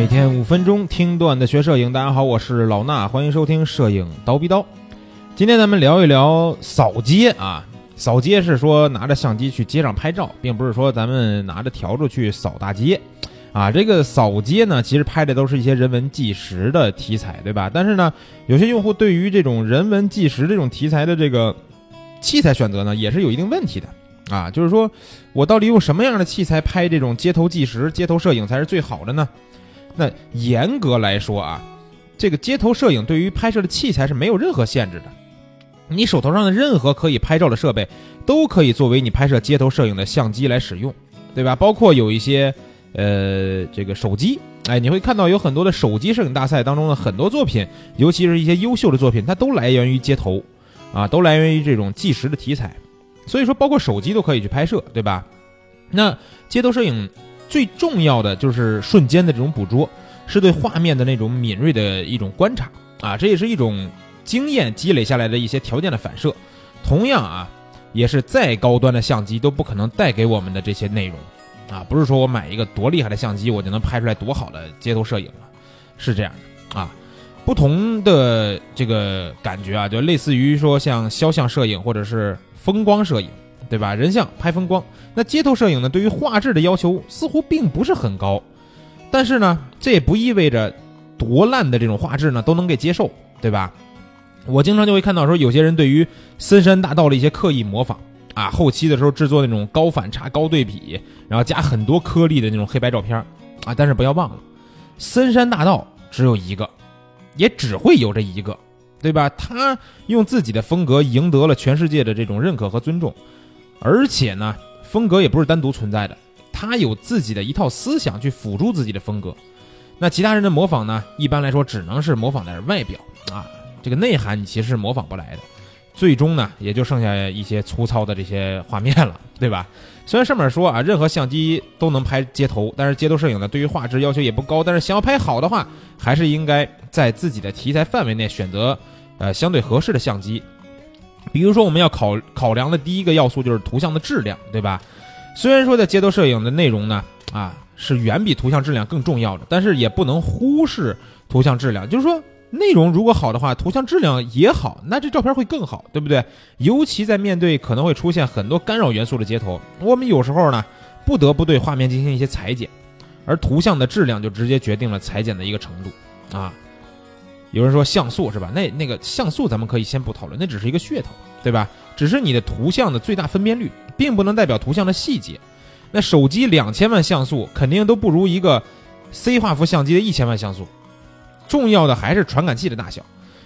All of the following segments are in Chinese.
每天五分钟听段子学摄影，大家好，我是老衲，欢迎收听摄影刀逼刀。今天咱们聊一聊扫街啊，扫街是说拿着相机去街上拍照，并不是说咱们拿着笤帚去扫大街啊。这个扫街呢，其实拍的都是一些人文纪实的题材，对吧？但是呢，有些用户对于这种人文纪实这种题材的这个器材选择呢，也是有一定问题的啊。就是说我到底用什么样的器材拍这种街头纪实、街头摄影才是最好的呢？那严格来说啊，这个街头摄影对于拍摄的器材是没有任何限制的。你手头上的任何可以拍照的设备，都可以作为你拍摄街头摄影的相机来使用，对吧？包括有一些呃这个手机，哎，你会看到有很多的手机摄影大赛当中的很多作品，尤其是一些优秀的作品，它都来源于街头，啊，都来源于这种纪实的题材。所以说，包括手机都可以去拍摄，对吧？那街头摄影。最重要的就是瞬间的这种捕捉，是对画面的那种敏锐的一种观察啊，这也是一种经验积累下来的一些条件的反射。同样啊，也是再高端的相机都不可能带给我们的这些内容啊，不是说我买一个多厉害的相机，我就能拍出来多好的街头摄影了，是这样的啊。不同的这个感觉啊，就类似于说像肖像摄影或者是风光摄影。对吧？人像拍风光，那街头摄影呢？对于画质的要求似乎并不是很高，但是呢，这也不意味着多烂的这种画质呢都能给接受，对吧？我经常就会看到说，有些人对于森山大道的一些刻意模仿啊，后期的时候制作那种高反差、高对比，然后加很多颗粒的那种黑白照片啊。但是不要忘了，森山大道只有一个，也只会有这一个，对吧？他用自己的风格赢得了全世界的这种认可和尊重。而且呢，风格也不是单独存在的，他有自己的一套思想去辅助自己的风格。那其他人的模仿呢，一般来说只能是模仿点外表啊，这个内涵你其实是模仿不来的。最终呢，也就剩下一些粗糙的这些画面了，对吧？虽然上面说啊，任何相机都能拍街头，但是街头摄影呢，对于画质要求也不高。但是想要拍好的话，还是应该在自己的题材范围内选择呃相对合适的相机。比如说，我们要考考量的第一个要素就是图像的质量，对吧？虽然说在街头摄影的内容呢，啊，是远比图像质量更重要的，但是也不能忽视图像质量。就是说，内容如果好的话，图像质量也好，那这照片会更好，对不对？尤其在面对可能会出现很多干扰元素的街头，我们有时候呢，不得不对画面进行一些裁剪，而图像的质量就直接决定了裁剪的一个程度，啊。有人说像素是吧？那那个像素咱们可以先不讨论，那只是一个噱头，对吧？只是你的图像的最大分辨率，并不能代表图像的细节。那手机两千万像素肯定都不如一个 C 画幅相机的一千万像素。重要的还是传感器的大小。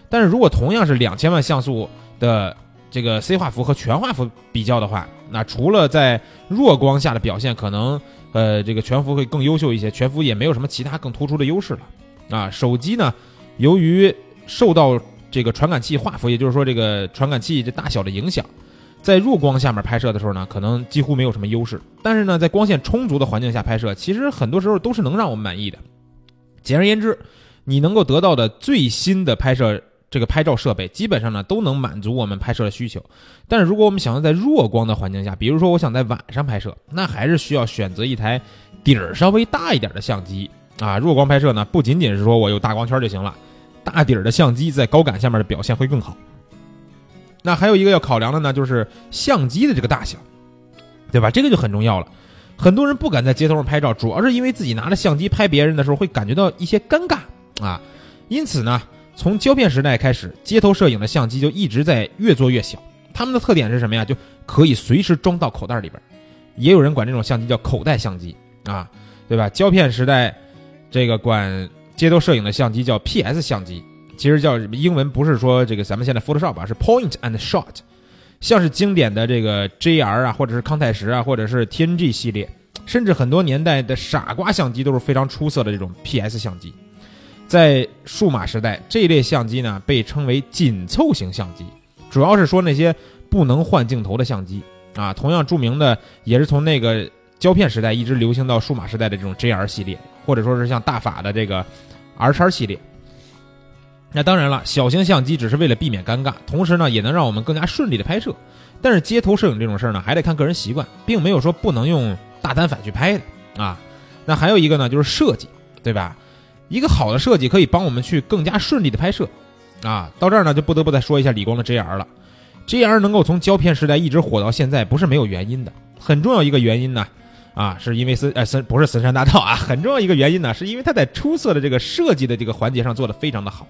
但是如果同样是两千万像素的这个 C 画幅和全画幅比较的话，那除了在弱光下的表现可能呃这个全幅会更优秀一些，全幅也没有什么其他更突出的优势了啊。手机呢？由于受到这个传感器画幅，也就是说这个传感器这大小的影响，在弱光下面拍摄的时候呢，可能几乎没有什么优势。但是呢，在光线充足的环境下拍摄，其实很多时候都是能让我们满意的。简而言之，你能够得到的最新的拍摄这个拍照设备，基本上呢都能满足我们拍摄的需求。但是如果我们想要在弱光的环境下，比如说我想在晚上拍摄，那还是需要选择一台底儿稍微大一点的相机。啊，弱光拍摄呢，不仅仅是说我有大光圈就行了，大底儿的相机在高感下面的表现会更好。那还有一个要考量的呢，就是相机的这个大小，对吧？这个就很重要了。很多人不敢在街头上拍照，主要是因为自己拿着相机拍别人的时候会感觉到一些尴尬啊。因此呢，从胶片时代开始，街头摄影的相机就一直在越做越小。它们的特点是什么呀？就可以随时装到口袋里边，也有人管这种相机叫口袋相机啊，对吧？胶片时代。这个管街头摄影的相机叫 PS 相机，其实叫英文不是说这个咱们现在 Photoshop 啊，是 Point and Shot，像是经典的这个 JR 啊，或者是康泰时啊，或者是 TNG 系列，甚至很多年代的傻瓜相机都是非常出色的这种 PS 相机。在数码时代，这一类相机呢被称为紧凑型相机，主要是说那些不能换镜头的相机啊。同样著名的也是从那个。胶片时代一直流行到数码时代的这种 JR 系列，或者说是像大法的这个 R 叉系列。那当然了，小型相机只是为了避免尴尬，同时呢也能让我们更加顺利的拍摄。但是街头摄影这种事儿呢，还得看个人习惯，并没有说不能用大单反去拍的啊。那还有一个呢，就是设计，对吧？一个好的设计可以帮我们去更加顺利的拍摄，啊，到这儿呢就不得不再说一下理光的 JR 了。JR 能够从胶片时代一直火到现在，不是没有原因的。很重要一个原因呢，啊，是因为森呃森不是森山大道啊，很重要一个原因呢，是因为它在出色的这个设计的这个环节上做的非常的好，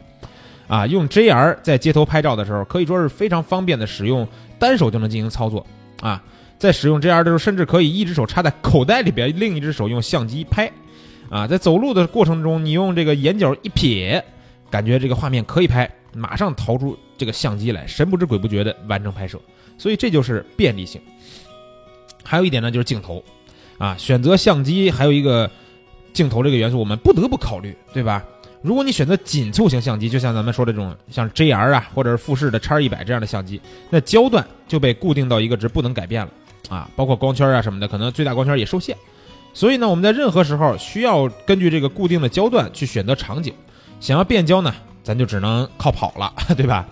啊，用 JR 在街头拍照的时候，可以说是非常方便的使用，单手就能进行操作，啊，在使用 JR 的时候，甚至可以一只手插在口袋里边，另一只手用相机拍，啊，在走路的过程中，你用这个眼角一瞥，感觉这个画面可以拍，马上掏出这个相机来，神不知鬼不觉的完成拍摄，所以这就是便利性。还有一点呢，就是镜头，啊，选择相机还有一个镜头这个元素，我们不得不考虑，对吧？如果你选择紧凑型相机，就像咱们说的这种像 JR 啊，或者是富士的叉一百这样的相机，那焦段就被固定到一个值，不能改变了啊，包括光圈啊什么的，可能最大光圈也受限。所以呢，我们在任何时候需要根据这个固定的焦段去选择场景，想要变焦呢，咱就只能靠跑了，对吧？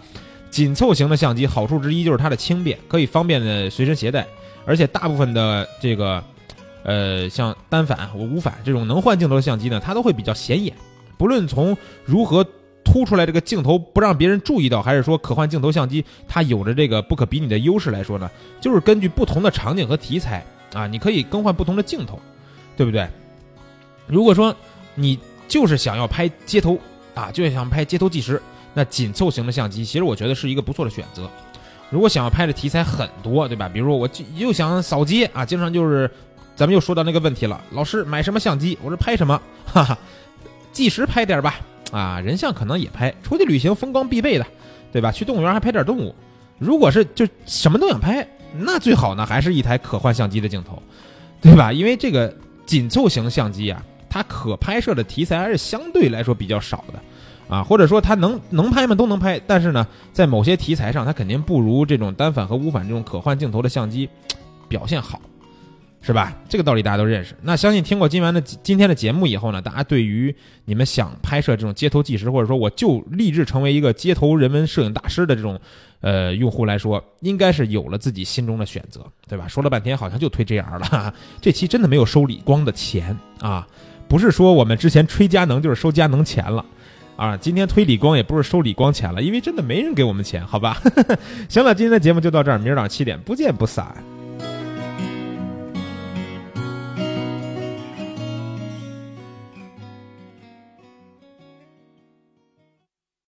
紧凑型的相机好处之一就是它的轻便，可以方便的随身携带。而且大部分的这个，呃，像单反我无反这种能换镜头的相机呢，它都会比较显眼。不论从如何突出来这个镜头不让别人注意到，还是说可换镜头相机它有着这个不可比拟的优势来说呢，就是根据不同的场景和题材啊，你可以更换不同的镜头，对不对？如果说你就是想要拍街头啊，就想拍街头纪实，那紧凑型的相机其实我觉得是一个不错的选择。如果想要拍的题材很多，对吧？比如说我就又想扫街啊，经常就是，咱们又说到那个问题了。老师买什么相机？我说拍什么？哈哈，纪实拍点吧，啊，人像可能也拍。出去旅行风光必备的，对吧？去动物园还拍点动物。如果是就什么都想拍，那最好呢还是一台可换相机的镜头，对吧？因为这个紧凑型相机啊，它可拍摄的题材还是相对来说比较少的。啊，或者说它能能拍吗？都能拍，但是呢，在某些题材上，它肯定不如这种单反和无反这种可换镜头的相机表现好，是吧？这个道理大家都认识。那相信听过今晚的今天的节目以后呢，大家对于你们想拍摄这种街头纪实，或者说我就立志成为一个街头人文摄影大师的这种呃用户来说，应该是有了自己心中的选择，对吧？说了半天，好像就推 JR 了。这期真的没有收李光的钱啊，不是说我们之前吹佳能就是收佳能钱了。啊，今天推理光也不是收理光钱了，因为真的没人给我们钱，好吧？行了，今天的节目就到这儿，明儿早上七点不见不散。